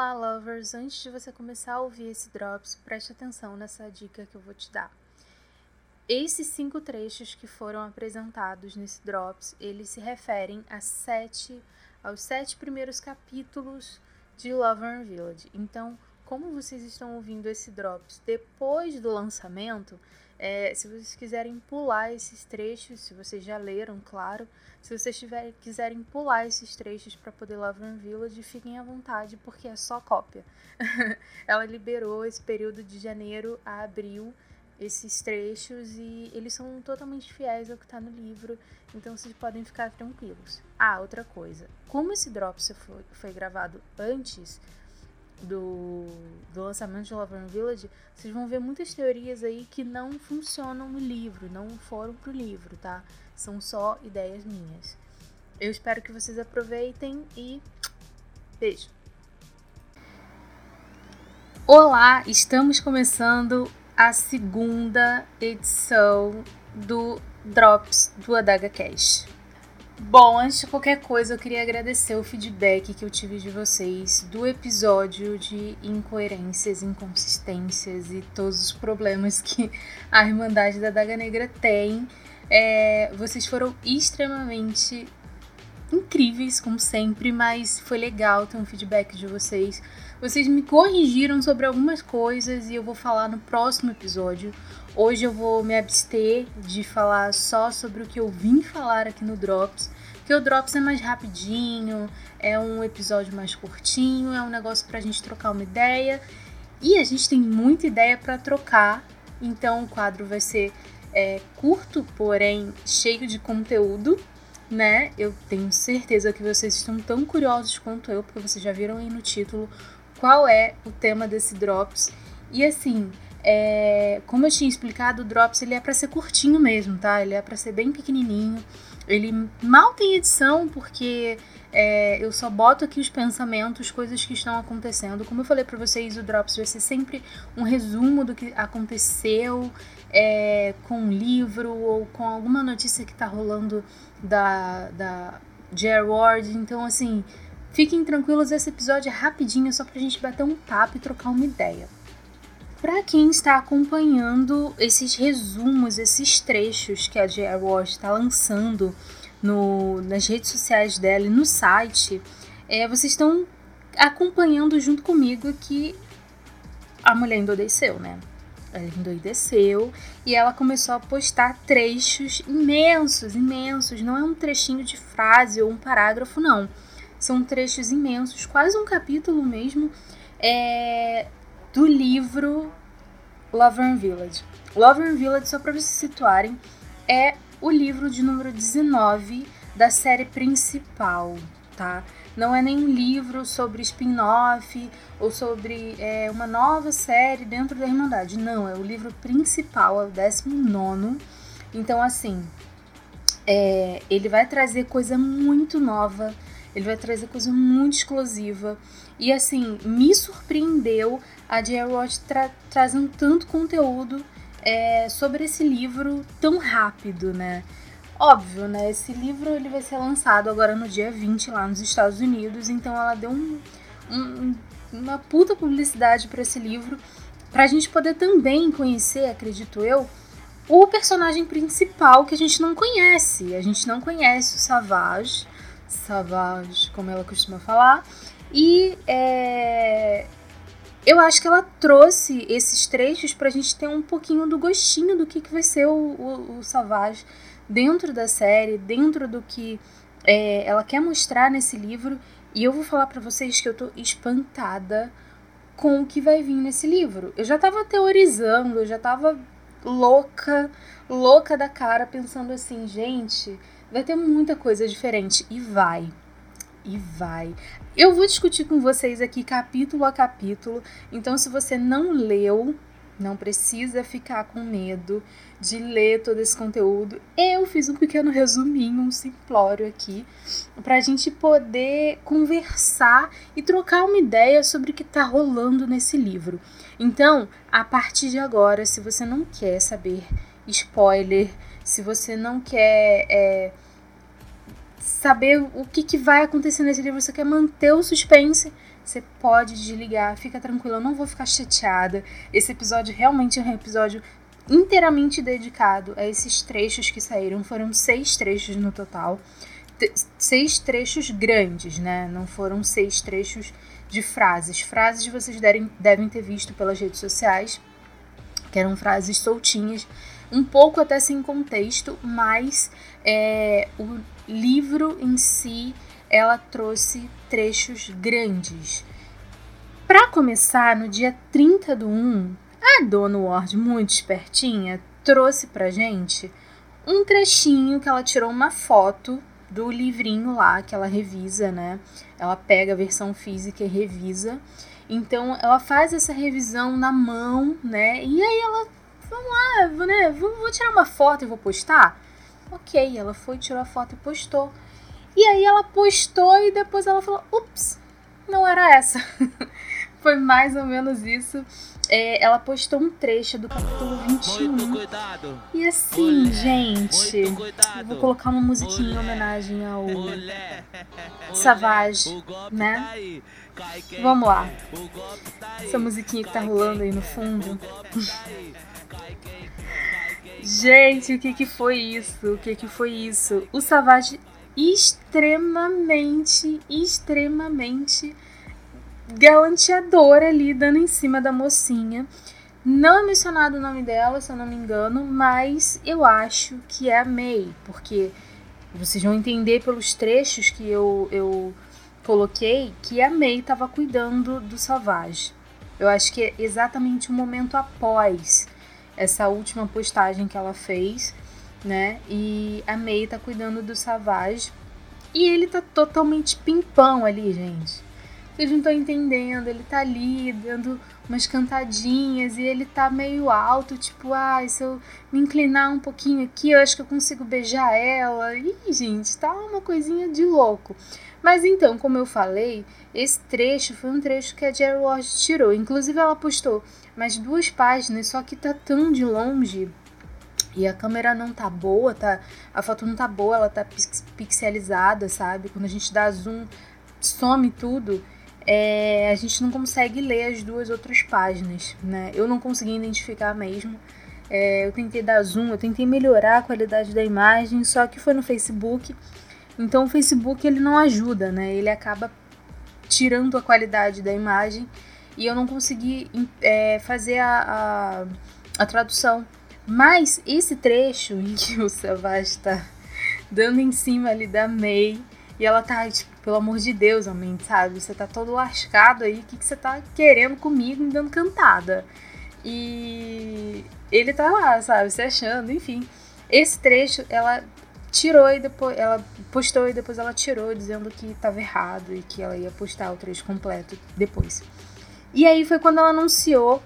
Olá, lovers! Antes de você começar a ouvir esse Drops, preste atenção nessa dica que eu vou te dar. Esses cinco trechos que foram apresentados nesse Drops, eles se referem a sete, aos sete primeiros capítulos de Lover Village. Então, como vocês estão ouvindo esse Drops depois do lançamento, é, se vocês quiserem pular esses trechos, se vocês já leram, claro, se vocês tiver, quiserem pular esses trechos para poder Laverne Village, fiquem à vontade, porque é só cópia. Ela liberou esse período de janeiro a abril esses trechos e eles são totalmente fiéis ao que está no livro, então vocês podem ficar tranquilos. Ah, outra coisa, como esse Drops foi, foi gravado antes do, do lançamento de Laverne Village, vocês vão ver muitas teorias aí que não funcionam no livro, não foram pro livro, tá? São só ideias minhas. Eu espero que vocês aproveitem e beijo. Olá, estamos começando a segunda edição do Drops do Adaga Cash. Bom, antes de qualquer coisa, eu queria agradecer o feedback que eu tive de vocês do episódio de incoerências, inconsistências e todos os problemas que a Irmandade da Daga Negra tem. É, vocês foram extremamente incríveis, como sempre, mas foi legal ter um feedback de vocês. Vocês me corrigiram sobre algumas coisas e eu vou falar no próximo episódio. Hoje eu vou me abster de falar só sobre o que eu vim falar aqui no Drops, porque o Drops é mais rapidinho, é um episódio mais curtinho, é um negócio pra gente trocar uma ideia. E a gente tem muita ideia para trocar, então o quadro vai ser é, curto, porém cheio de conteúdo, né? Eu tenho certeza que vocês estão tão curiosos quanto eu, porque vocês já viram aí no título qual é o tema desse Drops. E assim, é, como eu tinha explicado, o Drops ele é para ser curtinho mesmo, tá? Ele é para ser bem pequenininho. Ele mal tem edição porque é, eu só boto aqui os pensamentos, coisas que estão acontecendo. Como eu falei para vocês, o Drops vai ser sempre um resumo do que aconteceu é, com um livro ou com alguma notícia que tá rolando da, da J.R. Ward. Então, assim, fiquem tranquilos, esse episódio é rapidinho, só pra gente bater um papo e trocar uma ideia. Para quem está acompanhando esses resumos, esses trechos que a J.R. Ward está lançando no, nas redes sociais dela e no site, é, vocês estão acompanhando junto comigo que a mulher endoideceu, né? Ela endoideceu e ela começou a postar trechos imensos, imensos. Não é um trechinho de frase ou um parágrafo, não. São trechos imensos, quase um capítulo mesmo, é, do livro Laverne Village. Laverne Village, só para vocês se situarem, é o livro de número 19 da série principal, tá? Não é nenhum livro sobre spin-off ou sobre é, uma nova série dentro da Irmandade. Não, é o livro principal, é o 19. Então, assim, é, ele vai trazer coisa muito nova, ele vai trazer coisa muito exclusiva. E assim, me surpreendeu a J.R. Roth tra trazendo tanto conteúdo é, sobre esse livro tão rápido, né? Óbvio, né? Esse livro ele vai ser lançado agora no dia 20 lá nos Estados Unidos, então ela deu um, um, uma puta publicidade para esse livro, pra gente poder também conhecer, acredito eu, o personagem principal que a gente não conhece. A gente não conhece o Savage, Savage, como ela costuma falar, e é, eu acho que ela trouxe esses trechos pra gente ter um pouquinho do gostinho do que, que vai ser o, o, o Savage dentro da série, dentro do que é, ela quer mostrar nesse livro. E eu vou falar para vocês que eu tô espantada com o que vai vir nesse livro. Eu já tava teorizando, eu já tava louca, louca da cara, pensando assim, gente, vai ter muita coisa diferente. E vai e vai. Eu vou discutir com vocês aqui capítulo a capítulo, então se você não leu, não precisa ficar com medo de ler todo esse conteúdo. Eu fiz um pequeno resuminho, um simplório aqui, para a gente poder conversar e trocar uma ideia sobre o que está rolando nesse livro. Então, a partir de agora, se você não quer saber spoiler, se você não quer. É, saber o que, que vai acontecer nesse livro, você quer manter o suspense, você pode desligar, fica tranquila, eu não vou ficar chateada. Esse episódio realmente é um episódio inteiramente dedicado a esses trechos que saíram. Foram seis trechos no total. seis trechos grandes, né? Não foram seis trechos de frases. Frases vocês devem, devem ter visto pelas redes sociais, que eram frases soltinhas, um pouco até sem contexto, mas é, o livro em si ela trouxe trechos grandes. Para começar, no dia 30 do 1, a Dona Ward, muito espertinha, trouxe pra gente um trechinho que ela tirou uma foto do livrinho lá que ela revisa, né? Ela pega a versão física e revisa. Então ela faz essa revisão na mão, né? E aí ela, vamos lá, né? Vou, vou tirar uma foto e vou postar. Ok, ela foi, tirou a foto e postou. E aí ela postou e depois ela falou: ups, não era essa. Foi mais ou menos isso. É, ela postou um trecho do capítulo 21. E assim, Mulher. gente, vou colocar uma musiquinha em homenagem ao Savage, né? Vamos lá. Essa musiquinha que tá rolando aí no fundo. Gente, o que que foi isso? O que que foi isso? O Savage extremamente, extremamente galanteador ali, dando em cima da mocinha. Não é mencionado o nome dela, se eu não me engano, mas eu acho que é a May, porque vocês vão entender pelos trechos que eu, eu coloquei que a May estava cuidando do Savage. Eu acho que é exatamente o um momento após essa última postagem que ela fez, né? E a May tá cuidando do Savage. E ele tá totalmente pimpão ali, gente. Vocês não estão entendendo, ele tá ali dando umas cantadinhas e ele tá meio alto, tipo, ah, se eu me inclinar um pouquinho aqui, eu acho que eu consigo beijar ela. Ih, gente, tá uma coisinha de louco. Mas então, como eu falei, esse trecho foi um trecho que a Jerry Ward tirou. Inclusive, ela postou mais duas páginas, só que tá tão de longe e a câmera não tá boa, tá? A foto não tá boa, ela tá pixelizada, sabe? Quando a gente dá zoom, some tudo. É, a gente não consegue ler as duas outras páginas, né? Eu não consegui identificar mesmo. É, eu tentei dar zoom, eu tentei melhorar a qualidade da imagem, só que foi no Facebook. Então o Facebook ele não ajuda, né? Ele acaba tirando a qualidade da imagem e eu não consegui é, fazer a, a, a tradução mas esse trecho em que o Savage está dando em cima ali da May e ela tá, tipo, pelo amor de Deus, homem, sabe? Você tá todo lascado aí, o que, que você tá querendo comigo me dando cantada? E ele tá lá, sabe, se achando, enfim. Esse trecho ela tirou e depois ela postou e depois ela tirou dizendo que estava errado e que ela ia postar o trecho completo depois. E aí foi quando ela anunciou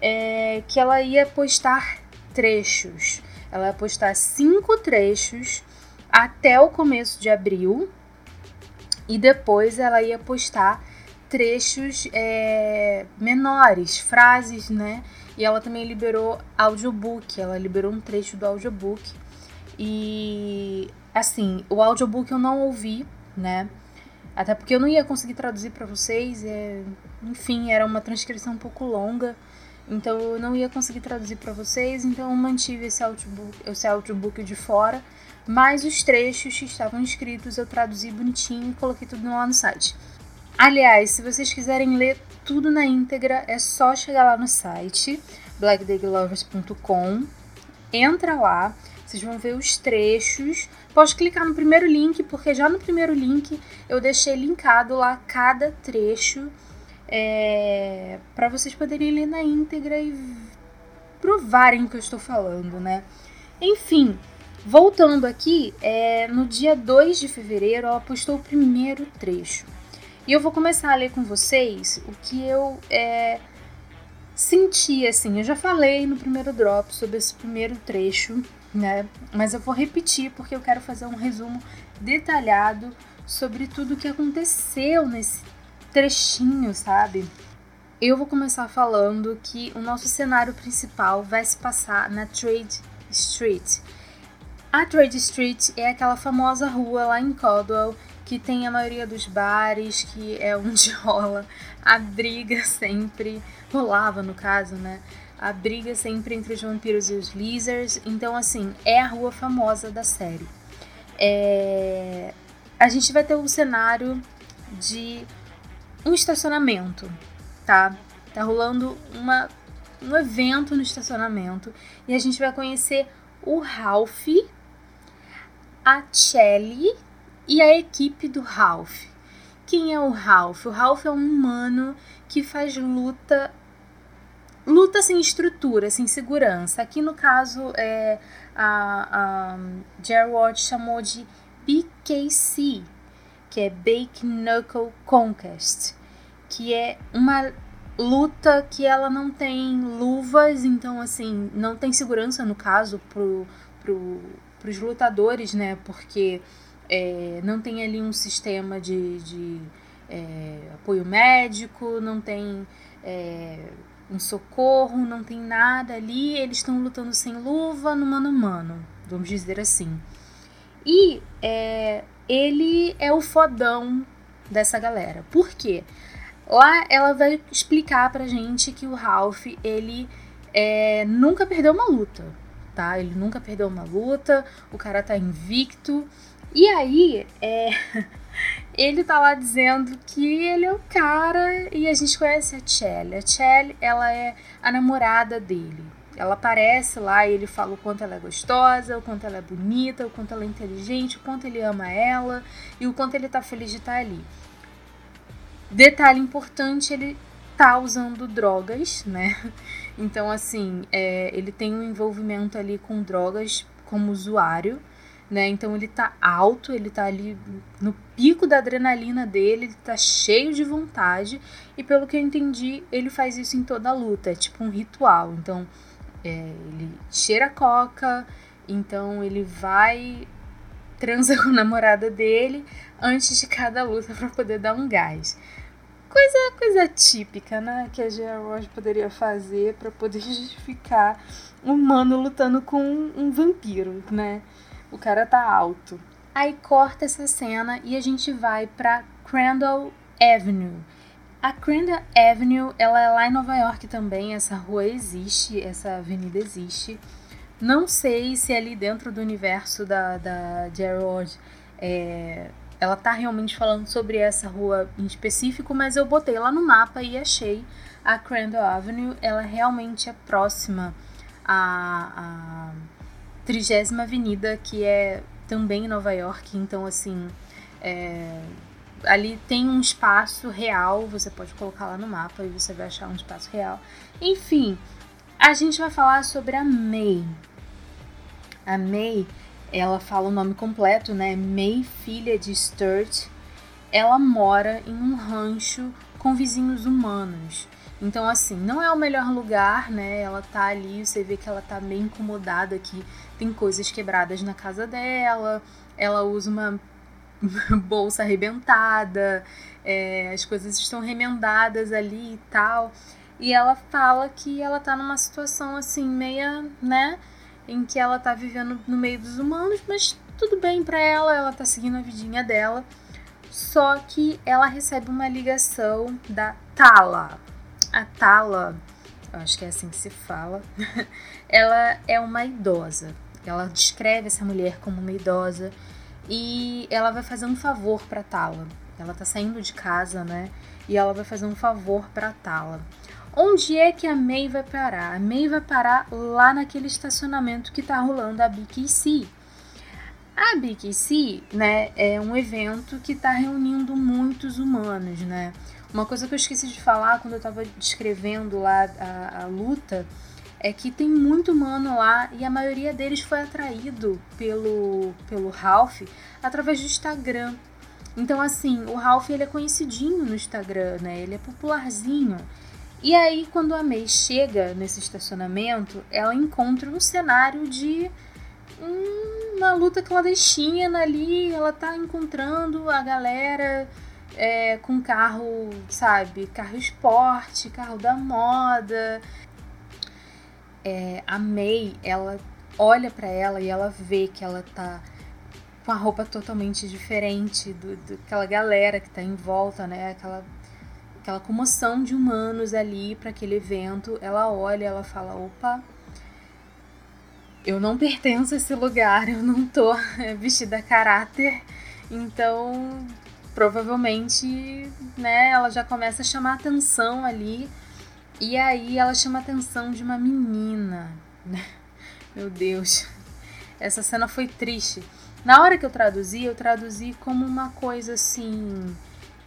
é, que ela ia postar trechos. Ela vai postar cinco trechos até o começo de abril e depois ela ia postar trechos é, menores, frases, né? E ela também liberou audiobook, ela liberou um trecho do audiobook. E assim, o audiobook eu não ouvi, né? Até porque eu não ia conseguir traduzir para vocês, é... enfim, era uma transcrição um pouco longa. Então eu não ia conseguir traduzir para vocês, então eu mantive esse audiobook, esse audiobook de fora, mas os trechos que estavam escritos eu traduzi bonitinho e coloquei tudo lá no site. Aliás, se vocês quiserem ler tudo na íntegra, é só chegar lá no site blackdaylovers.com, entra lá, vocês vão ver os trechos. Pode clicar no primeiro link, porque já no primeiro link eu deixei linkado lá cada trecho é, para vocês poderem ler na íntegra e provarem o que eu estou falando, né? Enfim, voltando aqui, é, no dia 2 de fevereiro ela postou o primeiro trecho. E eu vou começar a ler com vocês o que eu é, senti, assim. Eu já falei no primeiro drop sobre esse primeiro trecho, né? Mas eu vou repetir porque eu quero fazer um resumo detalhado sobre tudo o que aconteceu nesse trechinho, sabe? Eu vou começar falando que o nosso cenário principal vai se passar na Trade Street. A Trade Street é aquela famosa rua lá em Caldwell que tem a maioria dos bares, que é onde rola a briga sempre, rolava no caso, né? A briga sempre entre os vampiros e os lizards. Então, assim, é a rua famosa da série. É... A gente vai ter um cenário de um estacionamento, tá? Tá rolando uma, um evento no estacionamento e a gente vai conhecer o Ralph, a Shelly e a equipe do Ralph. Quem é o Ralph? O Ralph é um humano que faz luta luta sem estrutura, sem segurança. Aqui no caso é a, a Watch chamou de BKC, que é Bake Knuckle Conquest, que é uma luta que ela não tem luvas, então assim, não tem segurança no caso pro, pro, pros lutadores, né? Porque é, não tem ali um sistema de, de é, apoio médico, não tem é, um socorro, não tem nada ali, eles estão lutando sem luva no mano a mano, vamos dizer assim. E é, ele é o fodão dessa galera. Por quê? Lá ela vai explicar pra gente que o Ralph, ele é, nunca perdeu uma luta, tá? Ele nunca perdeu uma luta, o cara tá invicto. E aí, é, ele tá lá dizendo que ele é o cara e a gente conhece a Chelly. A Chelly, ela é a namorada dele. Ela aparece lá e ele fala o quanto ela é gostosa, o quanto ela é bonita, o quanto ela é inteligente, o quanto ele ama ela e o quanto ele tá feliz de estar tá ali. Detalhe importante, ele tá usando drogas, né? Então, assim, é, ele tem um envolvimento ali com drogas como usuário, né? Então ele tá alto, ele tá ali no pico da adrenalina dele, ele tá cheio de vontade, e pelo que eu entendi, ele faz isso em toda a luta, é tipo um ritual. Então, é, ele cheira coca, então ele vai transa com a namorada dele antes de cada luta para poder dar um gás. Coisa, coisa típica, né? Que a Gia Roche poderia fazer para poder justificar um humano lutando com um vampiro, né? O cara tá alto. Aí corta essa cena e a gente vai para Crandall Avenue a Crandall Avenue, ela é lá em Nova York também, essa rua existe, essa avenida existe. Não sei se é ali dentro do universo da, da Gerald é, ela tá realmente falando sobre essa rua em específico, mas eu botei lá no mapa e achei a Crandall Avenue, ela realmente é próxima à, à 30 Avenida, que é também em Nova York, então assim, é, ali tem um espaço real, você pode colocar lá no mapa e você vai achar um espaço real. Enfim, a gente vai falar sobre a May. A May, ela fala o nome completo, né? May, filha de Sturt. Ela mora em um rancho com vizinhos humanos. Então, assim, não é o melhor lugar, né? Ela tá ali, você vê que ela tá meio incomodada aqui. Tem coisas quebradas na casa dela. Ela usa uma bolsa arrebentada, é, as coisas estão remendadas ali e tal. E ela fala que ela tá numa situação assim, meia, né? Em que ela tá vivendo no meio dos humanos, mas tudo bem para ela, ela tá seguindo a vidinha dela. Só que ela recebe uma ligação da Tala. A Tala, acho que é assim que se fala, ela é uma idosa. Ela descreve essa mulher como uma idosa e ela vai fazer um favor para Tala. Ela tá saindo de casa, né? E ela vai fazer um favor para Tala. Onde é que a May vai parar? A May vai parar lá naquele estacionamento que tá rolando a BKC. A BKC, né, é um evento que está reunindo muitos humanos, né? Uma coisa que eu esqueci de falar quando eu estava descrevendo lá a, a luta é que tem muito humano lá e a maioria deles foi atraído pelo, pelo Ralph através do Instagram. Então, assim, o Ralph ele é conhecidinho no Instagram, né? Ele é popularzinho. E aí, quando a May chega nesse estacionamento, ela encontra um cenário de uma luta clandestina ali. Ela tá encontrando a galera é, com carro, sabe? Carro esporte, carro da moda é, a May, ela olha para ela e ela vê que ela tá com a roupa totalmente diferente do, daquela galera que está em volta, né? Aquela, aquela comoção de humanos ali para aquele evento. Ela olha, ela fala: opa, eu não pertenço a esse lugar, eu não tô vestida a caráter, então provavelmente, né, ela já começa a chamar atenção ali. E aí ela chama a atenção de uma menina. Meu Deus. Essa cena foi triste. Na hora que eu traduzi, eu traduzi como uma coisa assim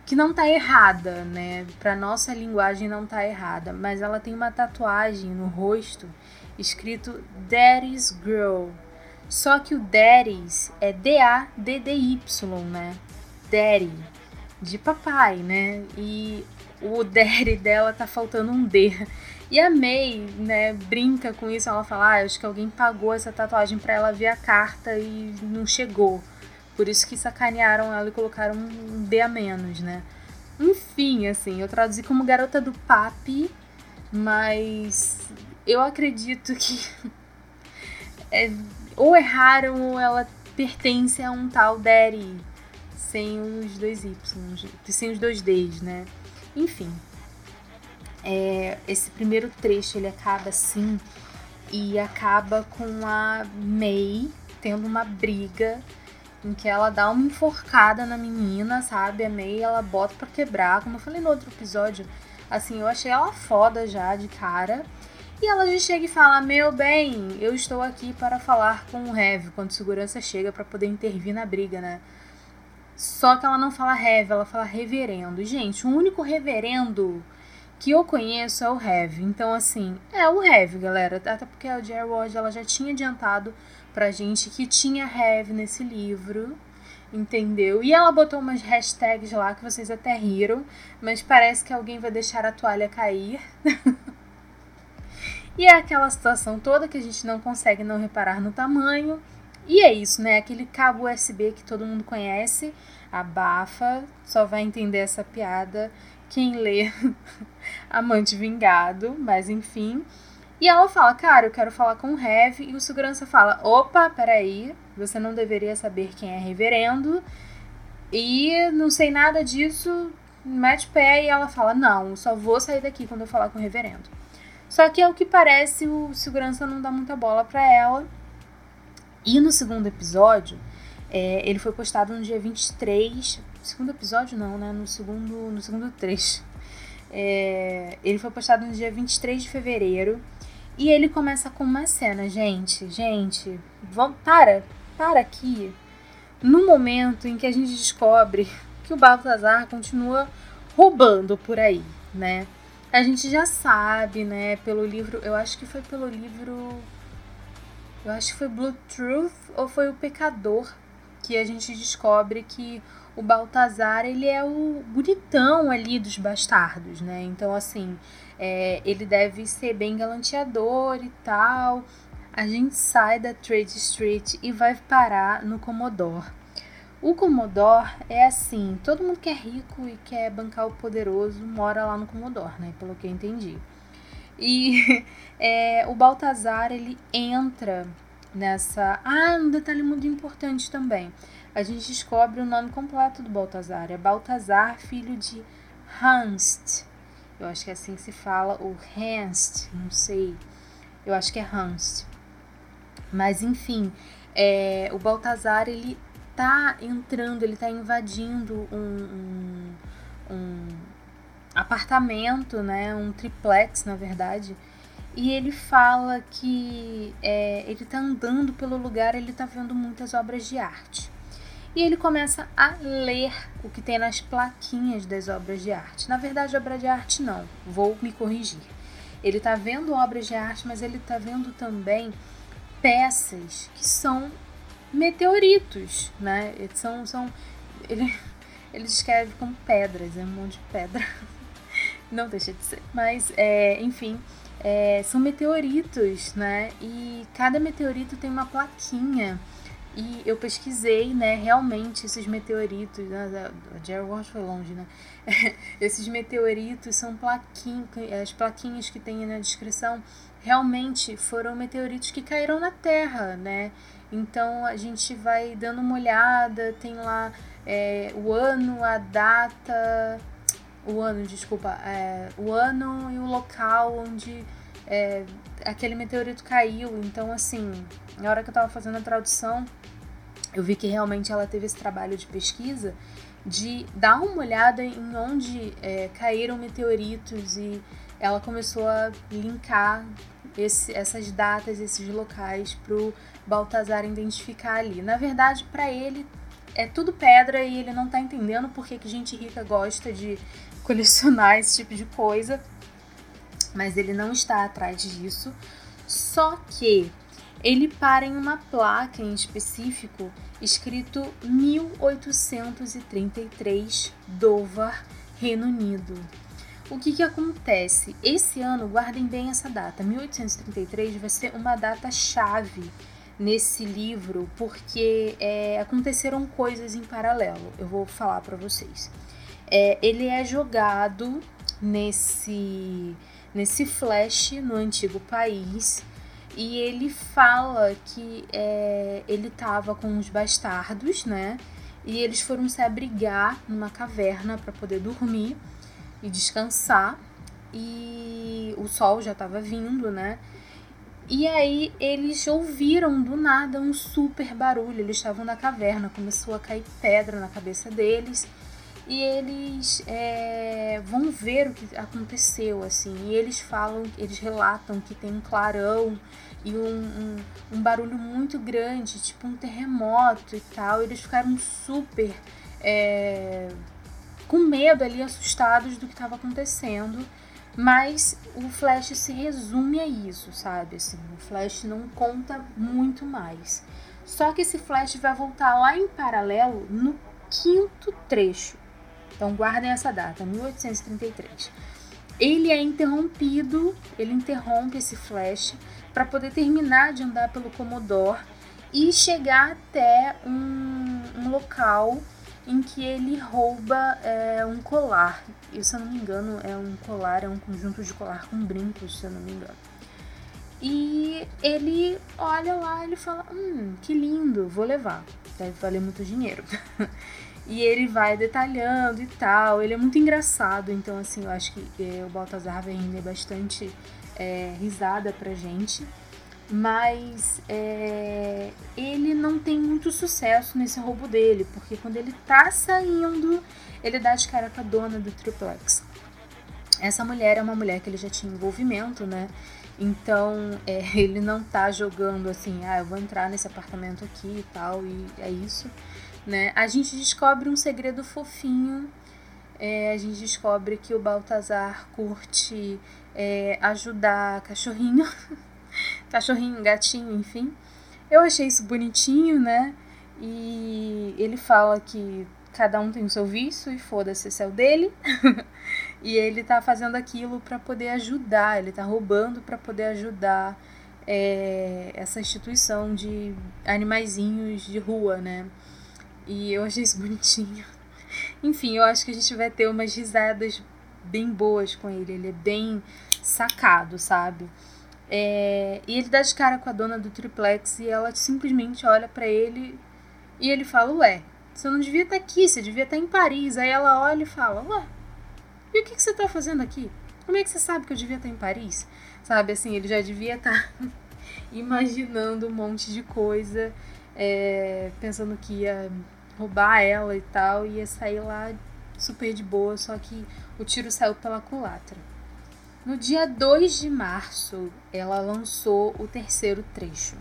que não tá errada, né? Para nossa linguagem não tá errada, mas ela tem uma tatuagem no rosto escrito Daddy's Girl. Só que o Daddy's é D A D D Y, né? Daddy de papai, né? E o Daddy dela tá faltando um D. E a May, né, brinca com isso, ela fala, ah, acho que alguém pagou essa tatuagem para ela ver a carta e não chegou. Por isso que sacanearam ela e colocaram um D a menos, né? Enfim, assim, eu traduzi como garota do papi, mas eu acredito que é, ou erraram ou ela pertence a um tal Daddy sem os dois Y, sem os dois Ds, né? Enfim, é, esse primeiro trecho ele acaba assim e acaba com a May tendo uma briga em que ela dá uma enforcada na menina, sabe? A May ela bota para quebrar, como eu falei no outro episódio. Assim, eu achei ela foda já de cara. E ela já chega e fala: Meu bem, eu estou aqui para falar com o Heavy quando segurança chega para poder intervir na briga, né? Só que ela não fala Heavy, ela fala reverendo. Gente, o único reverendo que eu conheço é o Heavy. Então, assim, é o Heavy, galera. Até porque a Jerry Ward ela já tinha adiantado pra gente que tinha Heavy nesse livro. Entendeu? E ela botou umas hashtags lá que vocês até riram, mas parece que alguém vai deixar a toalha cair. e é aquela situação toda que a gente não consegue não reparar no tamanho. E é isso, né? Aquele cabo USB que todo mundo conhece, abafa, só vai entender essa piada quem lê Amante Vingado, mas enfim. E ela fala, cara, eu quero falar com o Heavy. E o segurança fala, opa, peraí, você não deveria saber quem é reverendo. E não sei nada disso, mete pé e ela fala, não, só vou sair daqui quando eu falar com o reverendo. Só que ao que parece, o segurança não dá muita bola pra ela. E no segundo episódio, é, ele foi postado no dia 23 segundo episódio não, né? No segundo, no segundo trecho. É, ele foi postado no dia 23 de fevereiro. E ele começa com uma cena, gente. Gente, vamos, para, para aqui. No momento em que a gente descobre que o Baltazar continua roubando por aí, né? A gente já sabe, né, pelo livro, eu acho que foi pelo livro eu acho que foi Blue Truth ou foi o Pecador que a gente descobre que o Baltazar ele é o bonitão ali dos bastardos, né? Então, assim, é, ele deve ser bem galanteador e tal. A gente sai da Trade Street e vai parar no Commodore. O Commodore é assim, todo mundo que é rico e quer bancar o poderoso mora lá no Commodore, né? Pelo que eu entendi. E é, o Baltazar, ele entra nessa... Ah, um detalhe muito importante também a gente descobre o nome completo do Baltazar. É Baltazar, filho de Hanst. Eu acho que é assim que se fala, ou Hanst, não sei. Eu acho que é Hanst. Mas enfim, é, o Baltazar ele tá entrando, ele tá invadindo um, um, um apartamento, né, um triplex na verdade, e ele fala que é, ele tá andando pelo lugar, ele tá vendo muitas obras de arte e ele começa a ler o que tem nas plaquinhas das obras de arte. Na verdade, obra de arte não, vou me corrigir. Ele está vendo obras de arte, mas ele está vendo também peças que são meteoritos, né? São, são, ele, ele descreve como pedras, é um monte de pedra. Não deixa de ser. Mas, é, enfim, é, são meteoritos, né? E cada meteorito tem uma plaquinha e eu pesquisei, né, realmente esses meteoritos, né, a Jerry Ward foi longe, né? esses meteoritos são plaquinhas, as plaquinhas que tem na descrição realmente foram meteoritos que caíram na Terra, né? Então a gente vai dando uma olhada, tem lá é, o ano, a data, o ano, desculpa, é, o ano e o local onde é, aquele meteorito caiu. Então, assim, na hora que eu tava fazendo a tradução, eu vi que realmente ela teve esse trabalho de pesquisa de dar uma olhada em onde é, caíram meteoritos e ela começou a linkar esse, essas datas, esses locais para o Baltazar identificar ali. Na verdade, para ele é tudo pedra e ele não está entendendo por que, que gente rica gosta de colecionar esse tipo de coisa, mas ele não está atrás disso. Só que ele para em uma placa em específico escrito 1833 Dover, Reino Unido. O que, que acontece? Esse ano, guardem bem essa data, 1833 vai ser uma data chave nesse livro porque é, aconteceram coisas em paralelo. Eu vou falar para vocês. É, ele é jogado nesse nesse flash no antigo país e ele fala que é, ele tava com os bastardos, né? E eles foram se abrigar numa caverna para poder dormir e descansar. E o sol já estava vindo, né? E aí eles ouviram do nada um super barulho. Eles estavam na caverna, começou a cair pedra na cabeça deles e eles é, vão ver o que aconteceu, assim, e eles falam, eles relatam que tem um clarão e um, um, um barulho muito grande, tipo um terremoto e tal, eles ficaram super é, com medo ali, assustados do que estava acontecendo, mas o Flash se resume a isso, sabe, assim, o Flash não conta muito mais. Só que esse Flash vai voltar lá em paralelo no quinto trecho então guardem essa data, 1833. Ele é interrompido, ele interrompe esse flash para poder terminar de andar pelo Commodore e chegar até um, um local em que ele rouba é, um colar. E se eu não me engano, é um colar, é um conjunto de colar com brincos, se eu não me engano. E ele olha lá, ele fala: Hum, que lindo, vou levar. Deve valer muito dinheiro. E ele vai detalhando e tal. Ele é muito engraçado, então, assim, eu acho que é, o Baltazar vai render bastante é, risada pra gente. Mas é, ele não tem muito sucesso nesse roubo dele, porque quando ele tá saindo, ele dá de cara com a dona do triplex. Essa mulher é uma mulher que ele já tinha envolvimento, né? Então, é, ele não tá jogando assim, ah, eu vou entrar nesse apartamento aqui e tal, e é isso né? A gente descobre um segredo fofinho. É, a gente descobre que o Baltazar curte é, ajudar cachorrinho, cachorrinho, gatinho, enfim. Eu achei isso bonitinho, né? E ele fala que cada um tem o seu vício e foda-se, é o dele. e ele tá fazendo aquilo para poder ajudar, ele tá roubando para poder ajudar é, essa instituição de animaizinhos de rua, né? E eu achei isso bonitinho. Enfim, eu acho que a gente vai ter umas risadas bem boas com ele. Ele é bem sacado, sabe? É... E ele dá de cara com a dona do triplex e ela simplesmente olha para ele e ele fala: Ué, você não devia estar tá aqui, você devia estar tá em Paris. Aí ela olha e fala: Ué, e o que, você está fazendo aqui? Como é que você sabe que eu devia estar tá em Paris? Sabe assim, ele já devia estar imaginando um monte de coisa, é... pensando que ia roubar ela e tal, ia sair lá super de boa, só que o tiro saiu pela culatra. No dia 2 de março, ela lançou o terceiro trecho.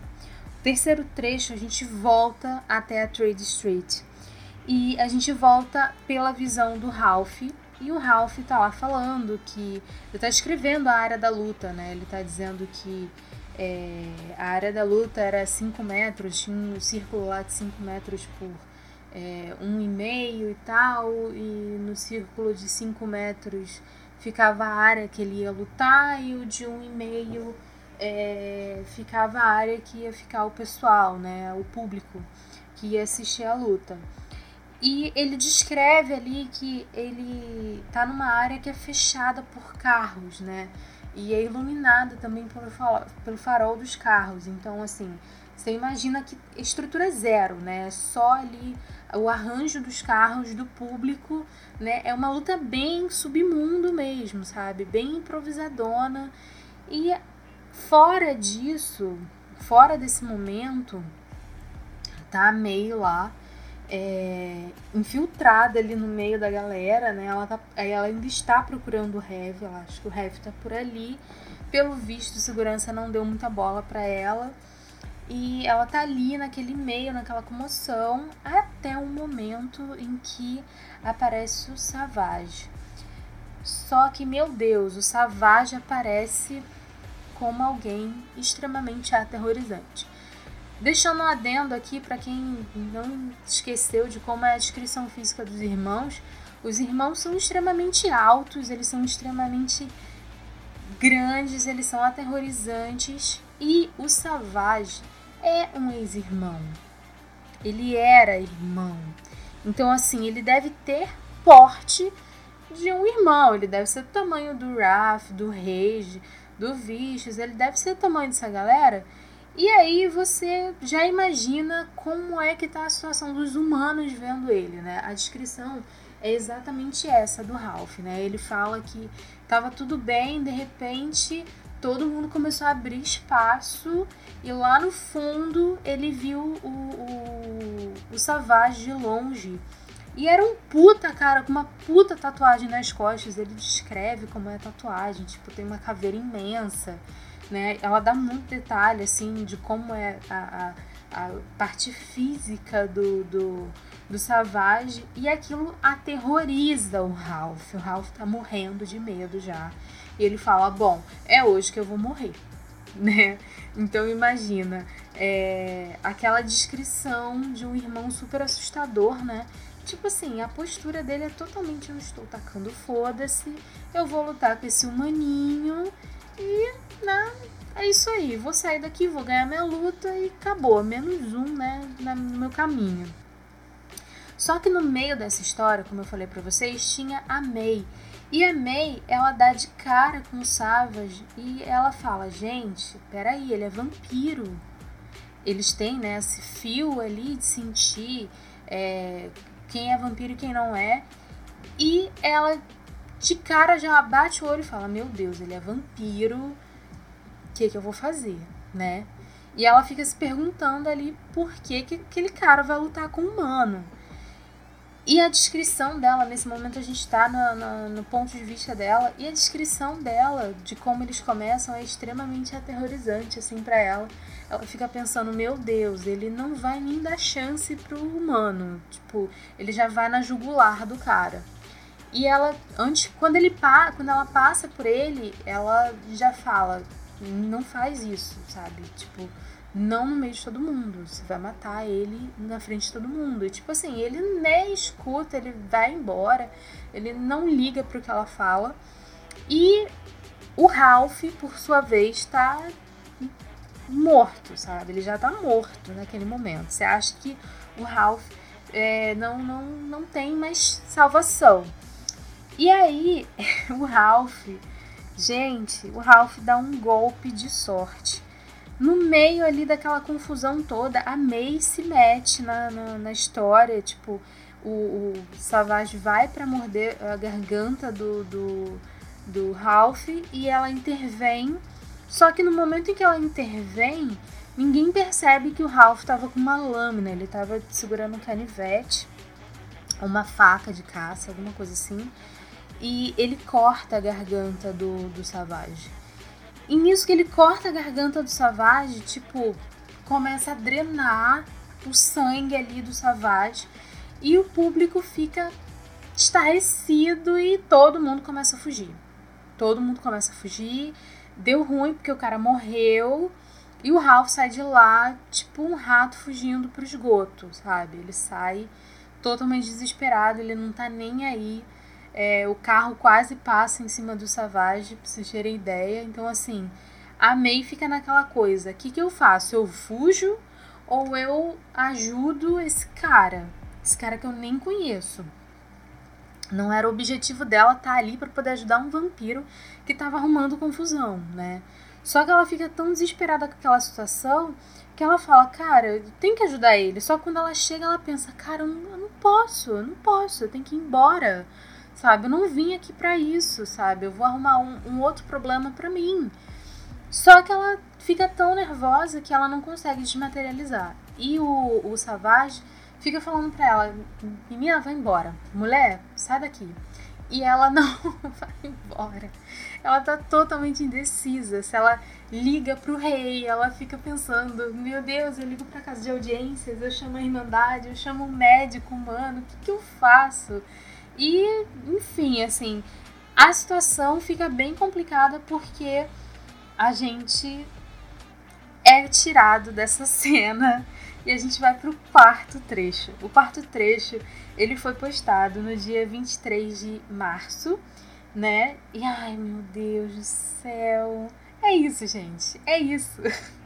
O terceiro trecho, a gente volta até a Trade Street. E a gente volta pela visão do Ralph. E o Ralph tá lá falando que. Ele tá escrevendo a área da luta, né? Ele tá dizendo que é, a área da luta era 5 metros, tinha um círculo lá de 5 metros por é, um e meio e tal, e no círculo de 5 metros ficava a área que ele ia lutar, e o de um e meio é, ficava a área que ia ficar o pessoal, né, o público que ia assistir a luta. E ele descreve ali que ele tá numa área que é fechada por carros, né? E é iluminada também pelo farol, pelo farol dos carros. Então, assim, Você imagina que estrutura zero, né? Só ali o arranjo dos carros do público, né? É uma luta bem submundo mesmo, sabe? Bem improvisadona. E fora disso, fora desse momento, tá meio lá é, infiltrada ali no meio da galera, né? Ela, tá, ela ainda está procurando o Heavy, ela acha que o Heavy tá por ali. Pelo visto, segurança não deu muita bola para ela. E ela tá ali naquele meio, naquela comoção, até o momento em que aparece o Savage. Só que, meu Deus, o Savage aparece como alguém extremamente aterrorizante. Deixando um adendo aqui para quem não esqueceu de como é a descrição física dos irmãos, os irmãos são extremamente altos, eles são extremamente grandes, eles são aterrorizantes e o Savage é um ex-irmão. Ele era irmão. Então, assim, ele deve ter porte de um irmão. Ele deve ser do tamanho do Raf, do Rage, do Vicious. Ele deve ser do tamanho dessa galera. E aí você já imagina como é que tá a situação dos humanos vendo ele, né? A descrição é exatamente essa do Ralph, né? Ele fala que tava tudo bem, de repente todo mundo começou a abrir espaço e lá no fundo ele viu o, o, o Savage de longe. E era um puta, cara, com uma puta tatuagem nas costas. Ele descreve como é a tatuagem. Tipo, tem uma caveira imensa, né? Ela dá muito detalhe, assim, de como é a, a, a parte física do, do, do Savage. E aquilo aterroriza o Ralph. O Ralph tá morrendo de medo já. Ele fala: Bom, é hoje que eu vou morrer. Né? Então imagina é, aquela descrição de um irmão super assustador, né? Tipo assim, a postura dele é totalmente eu estou tacando foda-se, eu vou lutar com esse humaninho e, né, é isso aí, vou sair daqui, vou ganhar minha luta e acabou, menos um, né, no meu caminho. Só que no meio dessa história, como eu falei para vocês, tinha a May, e a May, ela dá de cara com o Savage e ela fala: gente, peraí, ele é vampiro. Eles têm né, esse fio ali de sentir é, quem é vampiro e quem não é. E ela de cara já bate o olho e fala: Meu Deus, ele é vampiro, o que, que eu vou fazer, né? E ela fica se perguntando ali por que, que aquele cara vai lutar com um humano. E a descrição dela, nesse momento a gente está no, no, no, ponto de vista dela, e a descrição dela, de como eles começam, é extremamente aterrorizante, assim, para ela. Ela fica pensando, meu Deus, ele não vai nem dar chance pro humano. Tipo, ele já vai na jugular do cara. E ela, antes, quando, ele, quando ela passa por ele, ela já fala, não faz isso, sabe? Tipo, não no meio de todo mundo. Você vai matar ele na frente de todo mundo. E tipo assim, ele nem escuta, ele vai embora, ele não liga pro que ela fala. E o Ralph, por sua vez, tá morto, sabe? Ele já tá morto naquele momento. Você acha que o Ralph é, não, não, não tem mais salvação. E aí, o Ralph, gente, o Ralph dá um golpe de sorte no meio ali daquela confusão toda, a May se mete na, na, na história, tipo, o, o Savage vai para morder a garganta do, do, do Ralph e ela intervém. Só que no momento em que ela intervém, ninguém percebe que o Ralph estava com uma lâmina, ele estava segurando um canivete, uma faca de caça, alguma coisa assim, e ele corta a garganta do, do Savage. E nisso que ele corta a garganta do Savage, tipo, começa a drenar o sangue ali do Savage. E o público fica estarrecido e todo mundo começa a fugir. Todo mundo começa a fugir. Deu ruim porque o cara morreu. E o Ralph sai de lá, tipo um rato fugindo pro esgoto, sabe? Ele sai totalmente desesperado, ele não tá nem aí é, o carro quase passa em cima do Savage, pra vocês terem ideia. Então, assim, a May fica naquela coisa: o que, que eu faço? Eu fujo ou eu ajudo esse cara? Esse cara que eu nem conheço. Não era o objetivo dela estar tá ali para poder ajudar um vampiro que estava arrumando confusão, né? Só que ela fica tão desesperada com aquela situação que ela fala, cara, tem que ajudar ele. Só que quando ela chega, ela pensa, cara, eu não, eu não posso, eu não posso, eu tenho que ir embora, sabe? Eu não vim aqui para isso, sabe? Eu vou arrumar um, um outro problema para mim. Só que ela fica tão nervosa que ela não consegue desmaterializar. E o, o Savage fica falando pra ela, menina, vai embora. Mulher, sai daqui. E ela não vai embora. Ela tá totalmente indecisa. Se ela liga pro rei, ela fica pensando: meu Deus, eu ligo pra casa de audiências, eu chamo a Irmandade, eu chamo um médico humano, o que, que eu faço? E, enfim, assim, a situação fica bem complicada porque a gente é tirado dessa cena e a gente vai pro quarto trecho. O quarto trecho, ele foi postado no dia 23 de março, né? E ai, meu Deus do céu. É isso, gente. É isso.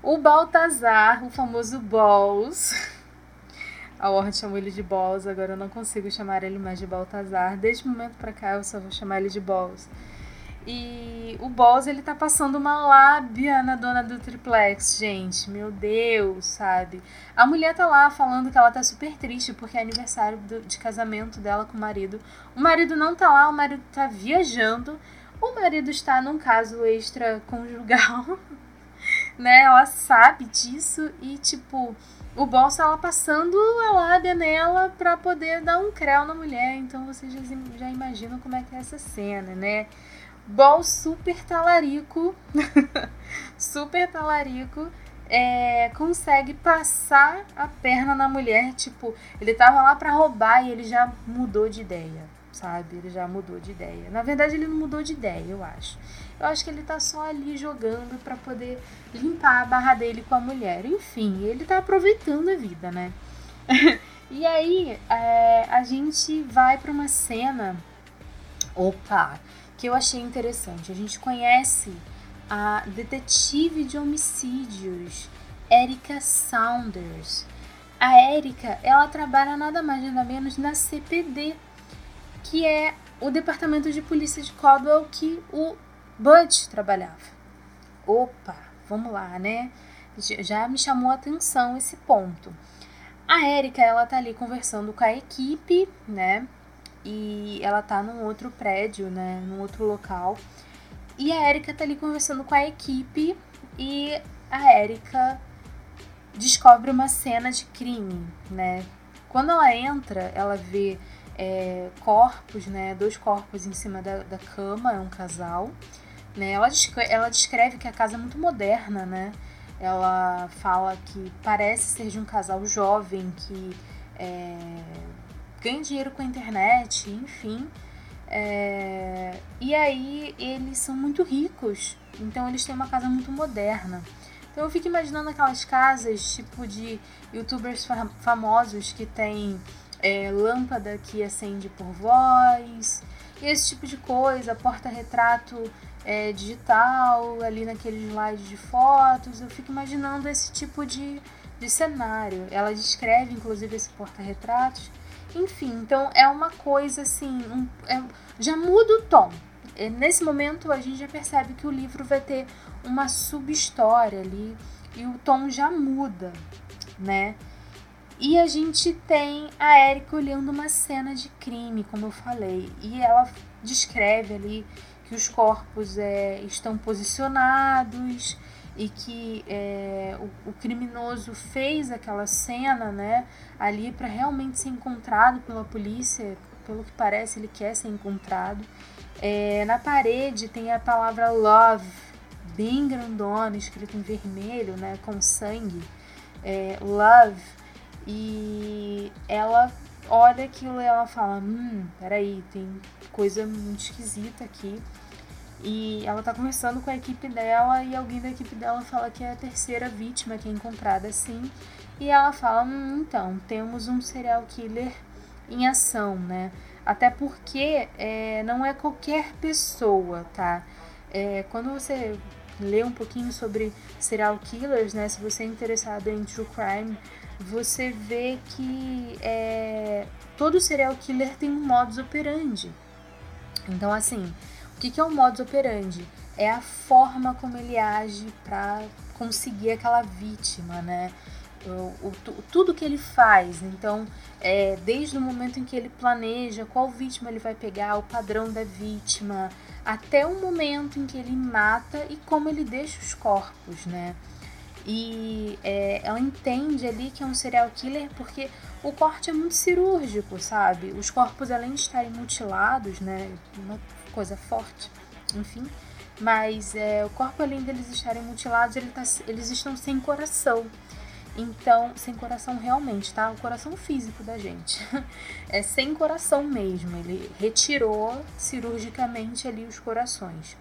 O Baltazar, o famoso Balls. A Warren chamou ele de Balls, agora eu não consigo chamar ele mais de Baltazar. Desde o momento pra cá eu só vou chamar ele de Balls. E o Boss, ele tá passando uma lábia na dona do triplex, gente. Meu Deus, sabe? A mulher tá lá falando que ela tá super triste porque é aniversário do, de casamento dela com o marido. O marido não tá lá, o marido tá viajando. O marido está num caso extraconjugal, né? Ela sabe disso e, tipo, o Boss, ela passando a lábia nela pra poder dar um creu na mulher. Então vocês já, já imaginam como é que é essa cena, né? Bol super talarico, super talarico, é, consegue passar a perna na mulher. Tipo, ele tava lá para roubar e ele já mudou de ideia, sabe? Ele já mudou de ideia. Na verdade, ele não mudou de ideia, eu acho. Eu acho que ele tá só ali jogando para poder limpar a barra dele com a mulher. Enfim, ele tá aproveitando a vida, né? e aí, é, a gente vai para uma cena. Opa! que eu achei interessante. A gente conhece a detetive de homicídios, Erika Saunders. A Erika, ela trabalha nada mais nada menos na CPD, que é o departamento de polícia de Caldwell que o Bud trabalhava. Opa, vamos lá, né? Já me chamou a atenção esse ponto. A Erika, ela tá ali conversando com a equipe, né? e ela tá num outro prédio, né, num outro local. E a Erika tá ali conversando com a equipe e a Erika descobre uma cena de crime, né? Quando ela entra, ela vê é, corpos, né? Dois corpos em cima da, da cama, é um casal. Né? Ela, descreve, ela descreve que a casa é muito moderna, né? Ela fala que parece ser de um casal jovem que é, ganha dinheiro com a internet, enfim. É... E aí eles são muito ricos, então eles têm uma casa muito moderna. Então eu fico imaginando aquelas casas tipo de youtubers famosos que tem é, lâmpada que acende por voz, esse tipo de coisa, porta-retrato é, digital ali naquele slide de fotos. Eu fico imaginando esse tipo de, de cenário. Ela descreve inclusive esse porta-retratos enfim, então é uma coisa assim, um, é, já muda o tom. E nesse momento a gente já percebe que o livro vai ter uma sub-história ali e o tom já muda, né? E a gente tem a Erika olhando uma cena de crime, como eu falei, e ela descreve ali que os corpos é, estão posicionados e que é, o, o, criminoso fez aquela cena, né, ali para realmente ser encontrado pela polícia, pelo que parece ele quer ser encontrado. É, na parede tem a palavra love, bem grandona, escrito em vermelho, né, com sangue, é, love, e ela olha aquilo e ela fala, hum, peraí, tem coisa muito esquisita aqui. E ela tá conversando com a equipe dela e alguém da equipe dela fala que é a terceira vítima que é encontrada assim. E ela fala: hum, então, temos um serial killer em ação, né? Até porque é, não é qualquer pessoa, tá? É, quando você lê um pouquinho sobre serial killers, né? Se você é interessado em true crime, você vê que é, todo serial killer tem um modus operandi. Então, assim, o que, que é um modus operandi? é a forma como ele age para conseguir aquela vítima, né? O, o, tudo que ele faz. Então, é, desde o momento em que ele planeja qual vítima ele vai pegar, o padrão da vítima, até o momento em que ele mata e como ele deixa os corpos, né? E é, ela entende ali que é um serial killer porque o corte é muito cirúrgico, sabe? Os corpos, além de estarem mutilados, né? Coisa forte, enfim. Mas é, o corpo, além deles estarem mutilados, ele tá, eles estão sem coração. Então, sem coração realmente, tá? O coração físico da gente. É sem coração mesmo. Ele retirou cirurgicamente ali os corações.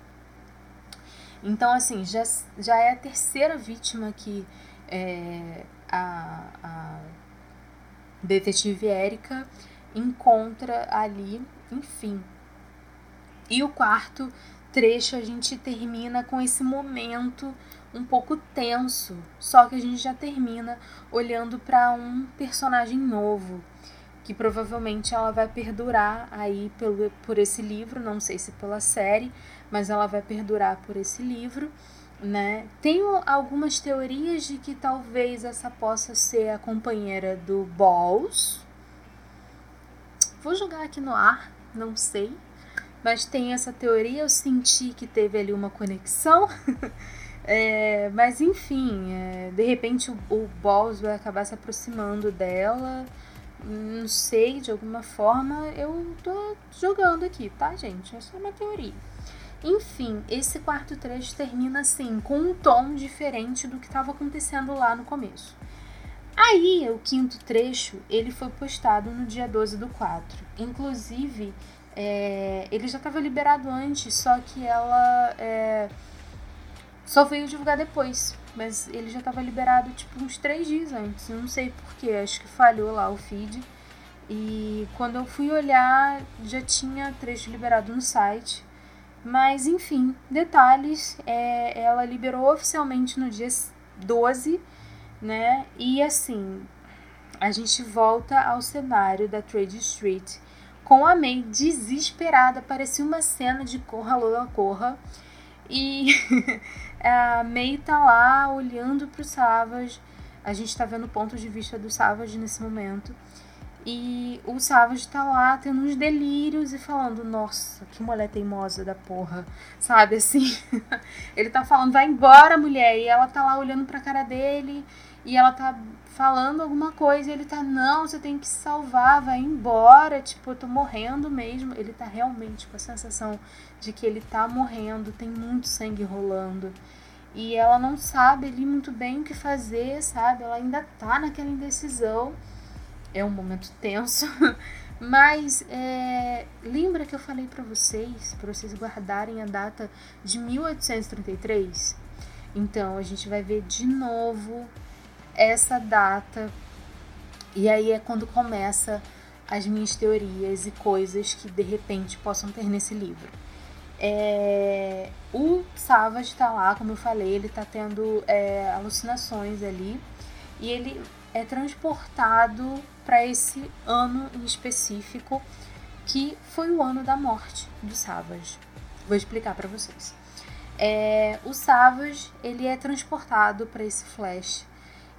Então, assim, já, já é a terceira vítima que é, a, a detetive Érica encontra ali, enfim. E o quarto trecho a gente termina com esse momento um pouco tenso, só que a gente já termina olhando para um personagem novo, que provavelmente ela vai perdurar aí pelo, por esse livro, não sei se pela série, mas ela vai perdurar por esse livro, né? Tenho algumas teorias de que talvez essa possa ser a companheira do Balls. Vou jogar aqui no ar, não sei, mas tem essa teoria, eu senti que teve ali uma conexão. é, mas enfim, é, de repente o, o Balls vai acabar se aproximando dela. Não sei, de alguma forma eu tô jogando aqui, tá, gente? É só uma teoria. Enfim, esse quarto trecho termina assim, com um tom diferente do que estava acontecendo lá no começo. Aí, o quinto trecho, ele foi postado no dia 12 do 4. Inclusive, é, ele já estava liberado antes, só que ela é, só veio divulgar depois. Mas ele já estava liberado tipo uns três dias antes. Não sei porquê, acho que falhou lá o feed. E quando eu fui olhar, já tinha trecho liberado no site. Mas enfim, detalhes. É, ela liberou oficialmente no dia 12, né? E assim, a gente volta ao cenário da Trade Street com a May desesperada. Parecia uma cena de Corra Lola Corra. E a May tá lá olhando pro Savage. A gente tá vendo o ponto de vista do Savage nesse momento. E o Savage tá lá tendo uns delírios e falando: Nossa, que mulher teimosa da porra. Sabe assim? Ele tá falando: Vai embora, mulher. E ela tá lá olhando pra cara dele. E ela tá falando alguma coisa e ele tá, não, você tem que salvar, vai embora, tipo, eu tô morrendo mesmo. Ele tá realmente com a sensação de que ele tá morrendo, tem muito sangue rolando. E ela não sabe ali muito bem o que fazer, sabe? Ela ainda tá naquela indecisão. É um momento tenso. Mas é, lembra que eu falei para vocês, para vocês guardarem a data de 1833? Então a gente vai ver de novo essa data. E aí é quando começa as minhas teorias e coisas que de repente possam ter nesse livro. É, o Savage está lá, como eu falei, ele está tendo é, alucinações ali e ele é transportado para esse ano em específico, que foi o ano da morte do Savage. Vou explicar para vocês. É, o Savage ele é transportado para esse flash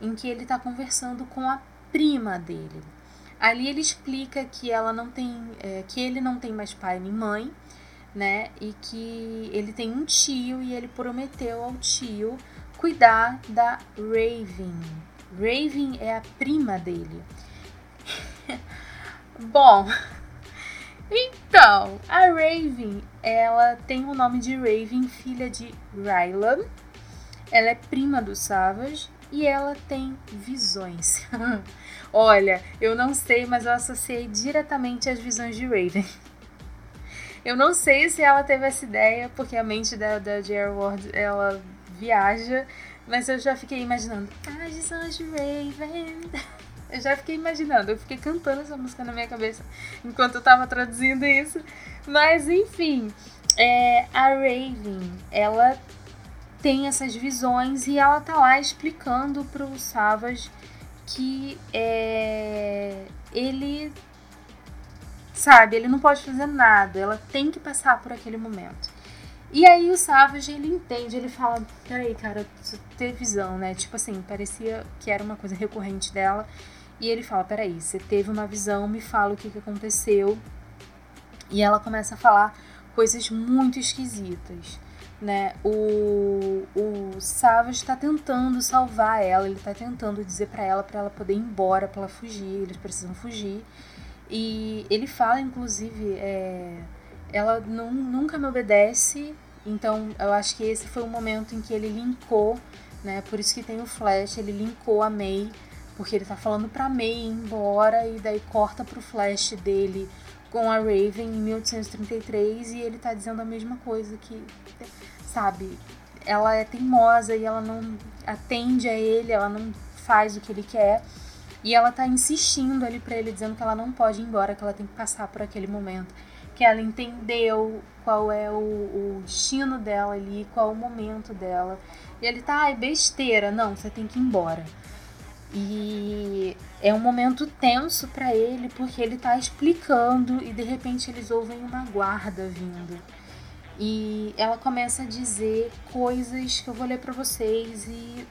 em que ele está conversando com a prima dele. Ali ele explica que ela não tem, é, que ele não tem mais pai nem mãe, né? E que ele tem um tio e ele prometeu ao tio cuidar da Raven. Raven é a prima dele. Bom, então a Raven, ela tem o nome de Raven, filha de Rylan. Ela é prima do Savage e ela tem visões. Olha, eu não sei, mas eu associei diretamente as visões de Raven. Eu não sei se ela teve essa ideia, porque a mente da, da J.R. Ward, ela viaja, mas eu já fiquei imaginando, as visões de Raven. Eu já fiquei imaginando, eu fiquei cantando essa música na minha cabeça enquanto eu tava traduzindo isso. Mas enfim, é, a Raven, ela tem essas visões e ela tá lá explicando pro Savage que é, ele sabe, ele não pode fazer nada, ela tem que passar por aquele momento. E aí o Savage, ele entende, ele fala, peraí, cara, teve visão, né? Tipo assim, parecia que era uma coisa recorrente dela. E ele fala, peraí, você teve uma visão, me fala o que, que aconteceu. E ela começa a falar coisas muito esquisitas, né? O, o Savage está tentando salvar ela, ele está tentando dizer para ela para ela poder ir embora, para ela fugir, eles precisam fugir. E ele fala, inclusive, é, ela não, nunca me obedece, então eu acho que esse foi o momento em que ele linkou, né? Por isso que tem o flash, ele linkou a May, porque ele tá falando pra May ir embora e daí corta pro flash dele com a Raven em 1833 e ele tá dizendo a mesma coisa que, sabe, ela é teimosa e ela não atende a ele, ela não faz o que ele quer. E ela tá insistindo ali para ele, dizendo que ela não pode ir embora, que ela tem que passar por aquele momento que ela entendeu qual é o, o destino dela ali, qual é o momento dela. E ele tá, ai, besteira, não, você tem que ir embora. E é um momento tenso para ele porque ele tá explicando e de repente eles ouvem uma guarda vindo. E ela começa a dizer coisas que eu vou ler para vocês e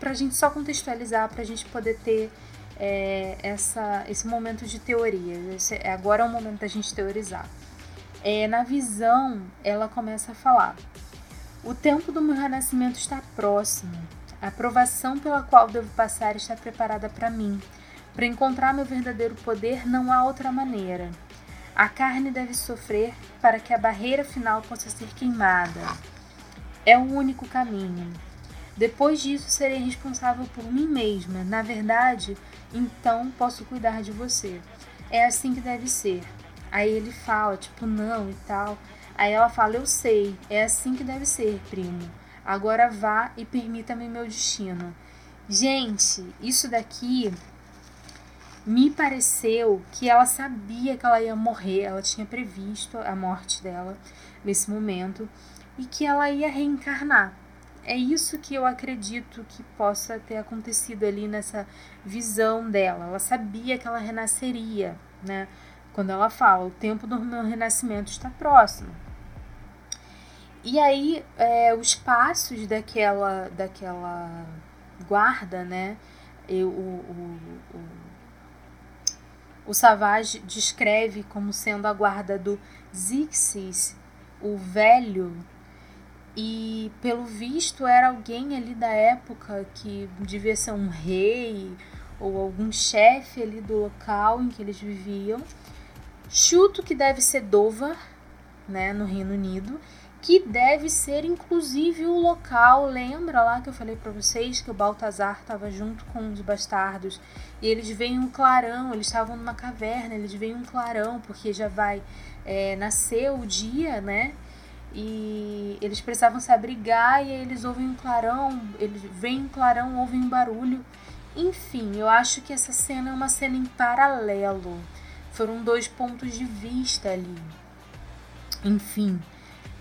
pra gente só contextualizar, pra gente poder ter é, essa, esse momento de teoria. Esse, agora é o momento da gente teorizar é, na visão, ela começa a falar: O tempo do meu renascimento está próximo. A provação pela qual devo passar está preparada para mim. Para encontrar meu verdadeiro poder, não há outra maneira. A carne deve sofrer para que a barreira final possa ser queimada. É o único caminho. Depois disso, serei responsável por mim mesma. Na verdade, então posso cuidar de você. É assim que deve ser. Aí ele fala, tipo, não e tal. Aí ela fala, eu sei, é assim que deve ser, primo. Agora vá e permita-me meu destino. Gente, isso daqui me pareceu que ela sabia que ela ia morrer, ela tinha previsto a morte dela nesse momento e que ela ia reencarnar. É isso que eu acredito que possa ter acontecido ali nessa visão dela. Ela sabia que ela renasceria, né? quando ela fala: o tempo do meu renascimento está próximo. E aí, é, os passos daquela, daquela guarda, né? Eu, o, o, o Savage descreve como sendo a guarda do Zixis, o velho, e pelo visto era alguém ali da época que devia ser um rei ou algum chefe ali do local em que eles viviam. Chuto que deve ser Dover, né, no Reino Unido, que deve ser inclusive o local. Lembra lá que eu falei para vocês que o Baltazar estava junto com os bastardos e eles veem um clarão, eles estavam numa caverna, eles veem um clarão porque já vai é, nascer o dia, né? E eles precisavam se abrigar e eles ouvem um clarão, eles veem um clarão, ouvem um barulho. Enfim, eu acho que essa cena é uma cena em paralelo foram dois pontos de vista ali. Enfim.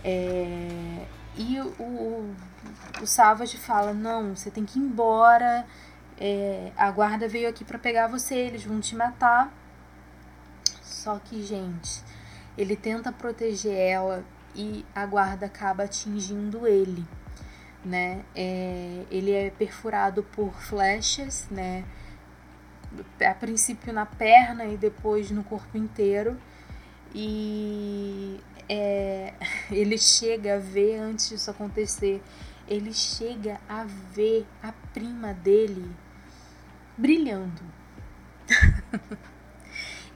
É, e o, o, o Savage fala: não, você tem que ir embora. É, a guarda veio aqui para pegar você, eles vão te matar. Só que, gente, ele tenta proteger ela e a guarda acaba atingindo ele, né? É, ele é perfurado por flechas, né? a princípio na perna e depois no corpo inteiro. E é, ele chega a ver, antes disso acontecer, ele chega a ver a prima dele brilhando.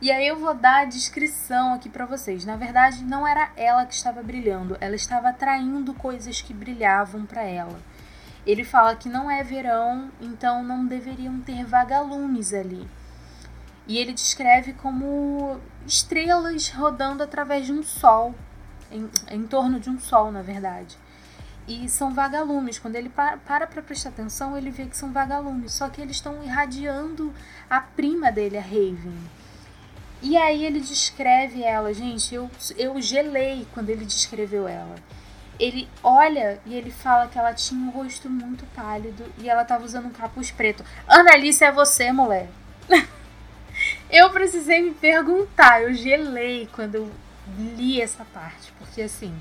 e aí eu vou dar a descrição aqui para vocês. Na verdade, não era ela que estava brilhando, ela estava atraindo coisas que brilhavam para ela. Ele fala que não é verão, então não deveriam ter vagalumes ali. E ele descreve como estrelas rodando através de um sol, em, em torno de um sol, na verdade. E são vagalumes. Quando ele para para prestar atenção, ele vê que são vagalumes. Só que eles estão irradiando a prima dele, a Raven. E aí ele descreve ela, gente. Eu, eu gelei quando ele descreveu ela ele olha e ele fala que ela tinha um rosto muito pálido e ela tava usando um capuz preto. Annalise, é você, mulher? eu precisei me perguntar, eu gelei quando eu li essa parte, porque assim,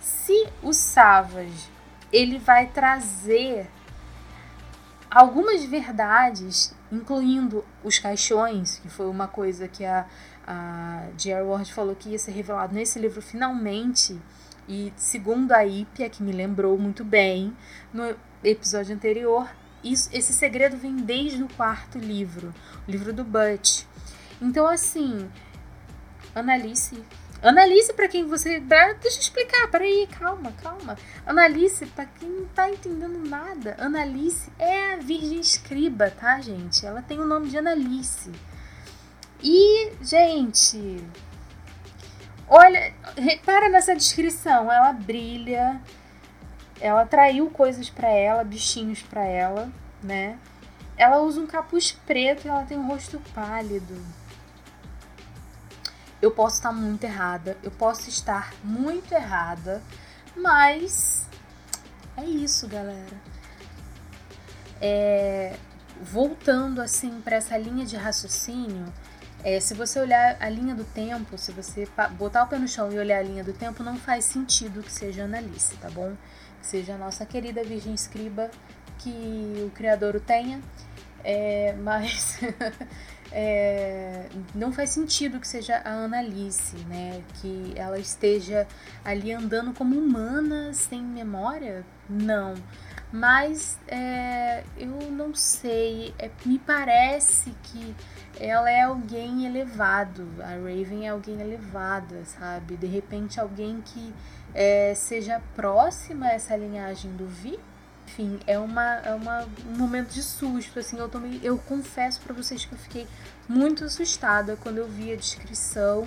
Se o Savage ele vai trazer algumas verdades, incluindo os caixões, que foi uma coisa que a, a J.R. Ward falou que ia ser revelado nesse livro finalmente. E segundo a Ípia, que me lembrou muito bem no episódio anterior, isso, esse segredo vem desde o quarto livro, o livro do Butch. Então, assim, Annalise Analise para quem você. Pra, deixa eu explicar, peraí, calma, calma. Analise, para quem não tá entendendo nada, Analise é a Virgem Escriba, tá, gente? Ela tem o nome de Analise. E, gente. Olha, repara nessa descrição. Ela brilha, ela traiu coisas para ela, bichinhos para ela, né? Ela usa um capuz preto e ela tem um rosto pálido eu posso estar muito errada, eu posso estar muito errada, mas é isso, galera. É, voltando assim para essa linha de raciocínio, é, se você olhar a linha do tempo, se você botar o pé no chão e olhar a linha do tempo, não faz sentido que seja Analice, tá bom? Que seja a nossa querida Virgem Escriba, que o Criador o tenha. É, mas é, não faz sentido que seja a Annalise, né? Que ela esteja ali andando como humana, sem memória? Não. Mas é, eu não sei, é, me parece que ela é alguém elevado, a Raven é alguém elevada, sabe? De repente alguém que é, seja próxima a essa linhagem do Vi, enfim, é, uma, é uma, um momento de susto, assim, eu, tomei, eu confesso para vocês que eu fiquei muito assustada quando eu vi a descrição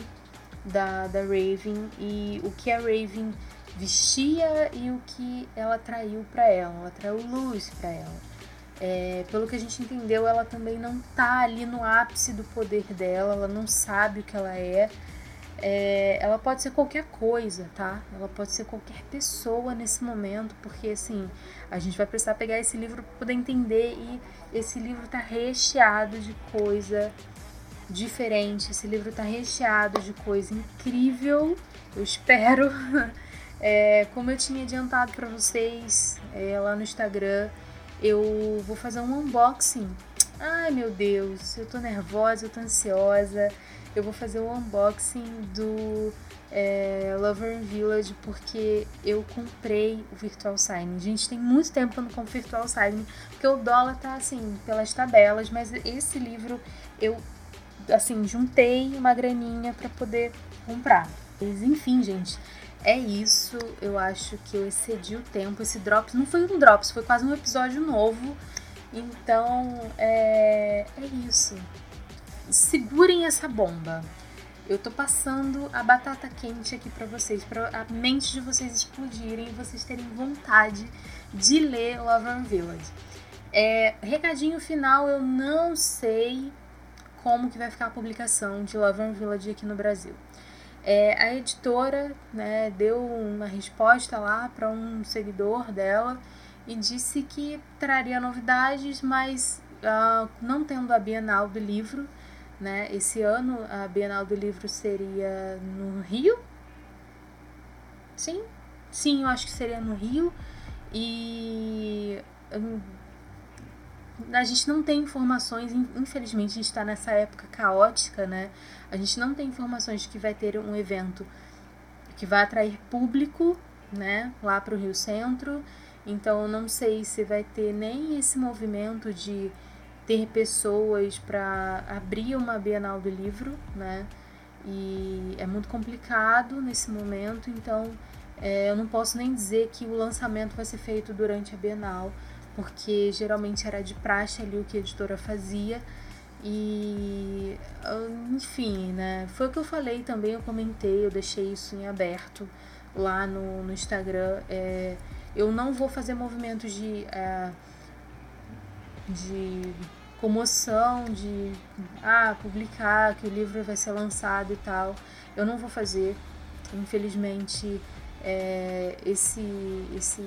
da, da Raven e o que a Raven vestia e o que ela traiu para ela, ela traiu luz para ela. É, pelo que a gente entendeu, ela também não tá ali no ápice do poder dela, ela não sabe o que ela é, é, ela pode ser qualquer coisa, tá? Ela pode ser qualquer pessoa nesse momento, porque assim, a gente vai precisar pegar esse livro para poder entender e esse livro tá recheado de coisa diferente, esse livro tá recheado de coisa incrível, eu espero. É, como eu tinha adiantado para vocês é, lá no Instagram, eu vou fazer um unboxing. Ai meu Deus, eu tô nervosa, eu tô ansiosa eu vou fazer o unboxing do é, Lover Village porque eu comprei o Virtual Signing. Gente, tem muito tempo que eu não compro Virtual Signing, porque o dólar tá assim, pelas tabelas, mas esse livro eu, assim, juntei uma graninha para poder comprar. Mas, enfim, gente, é isso. Eu acho que eu excedi o tempo. Esse Drops não foi um Drops, foi quase um episódio novo. Então, é, é isso segurem essa bomba. Eu tô passando a batata quente aqui para vocês, para a mente de vocês explodirem e vocês terem vontade de ler Love Village. É, recadinho final, eu não sei como que vai ficar a publicação de Love Village aqui no Brasil. É, a editora né, deu uma resposta lá para um seguidor dela e disse que traria novidades, mas uh, não tendo a Bienal do livro, né? Esse ano a Bienal do Livro seria no Rio? Sim? Sim, eu acho que seria no Rio. E hum, a gente não tem informações, infelizmente a gente está nessa época caótica, né? A gente não tem informações de que vai ter um evento que vai atrair público, né, lá para o Rio Centro. Então não sei se vai ter nem esse movimento de ter pessoas para abrir uma Bienal do Livro, né? E é muito complicado nesse momento, então é, eu não posso nem dizer que o lançamento vai ser feito durante a Bienal, porque geralmente era de praxe ali o que a editora fazia. E enfim, né? Foi o que eu falei também, eu comentei, eu deixei isso em aberto lá no, no Instagram. É, eu não vou fazer movimentos de. É, de comoção de ah, publicar que o livro vai ser lançado e tal. Eu não vou fazer. Infelizmente, é, esse, esse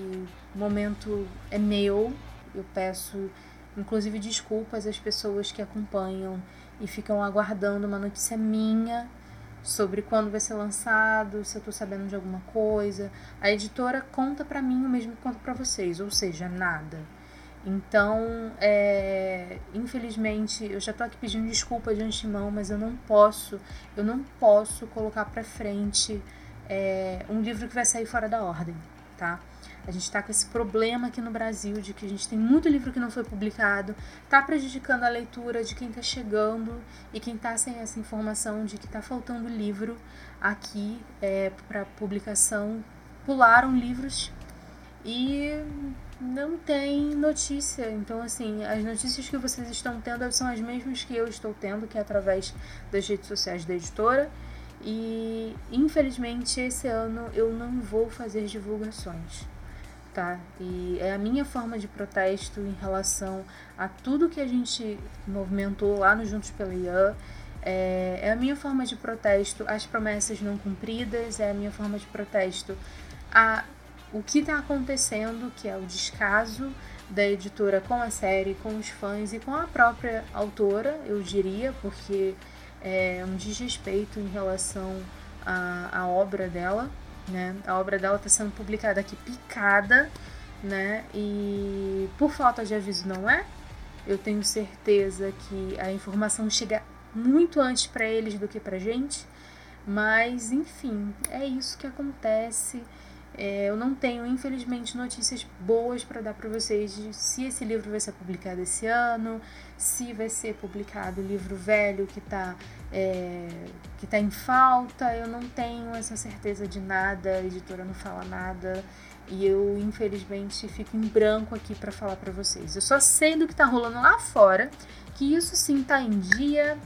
momento é meu. Eu peço, inclusive, desculpas às pessoas que acompanham e ficam aguardando uma notícia minha sobre quando vai ser lançado, se eu tô sabendo de alguma coisa. A editora conta para mim o mesmo que conta para vocês, ou seja, nada. Então, é, infelizmente, eu já tô aqui pedindo desculpa de antemão, mas eu não posso, eu não posso colocar para frente é, um livro que vai sair fora da ordem, tá? A gente está com esse problema aqui no Brasil de que a gente tem muito livro que não foi publicado, está prejudicando a leitura de quem está chegando e quem está sem essa informação de que está faltando livro aqui é, para publicação. Pularam livros e não tem notícia. Então, assim, as notícias que vocês estão tendo são as mesmas que eu estou tendo, que é através das redes sociais da editora. E infelizmente esse ano eu não vou fazer divulgações tá? E é a minha forma de protesto em relação a tudo que a gente movimentou lá no Juntos pela IAN. É, é a minha forma de protesto às promessas não cumpridas, é a minha forma de protesto a o que está acontecendo, que é o descaso da editora com a série, com os fãs e com a própria autora, eu diria, porque é um desrespeito em relação à, à obra dela né? A obra dela está sendo publicada aqui picada, né? E por falta de aviso não é. Eu tenho certeza que a informação chega muito antes para eles do que para gente. Mas enfim, é isso que acontece. É, eu não tenho, infelizmente, notícias boas para dar para vocês de se esse livro vai ser publicado esse ano, se vai ser publicado o livro velho que está é, que tá em falta. Eu não tenho essa certeza de nada, a editora não fala nada e eu, infelizmente, fico em branco aqui para falar para vocês. Eu só sei do que está rolando lá fora, que isso sim está em dia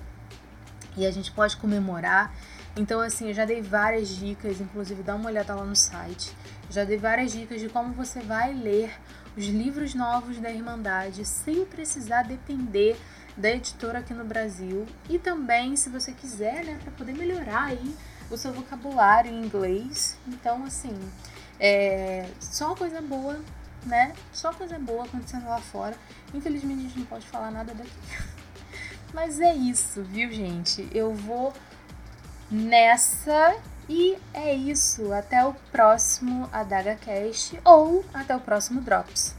e a gente pode comemorar. Então, assim, eu já dei várias dicas, inclusive dá uma olhada lá no site. Já dei várias dicas de como você vai ler os livros novos da Irmandade sem precisar depender da editora aqui no Brasil. E também, se você quiser, né, para poder melhorar aí o seu vocabulário em inglês. Então, assim, é só coisa boa, né? Só coisa boa acontecendo lá fora. Infelizmente, a gente não pode falar nada daqui. Mas é isso, viu, gente? Eu vou nessa. E é isso. Até o próximo Adaga Cast ou até o próximo Drops.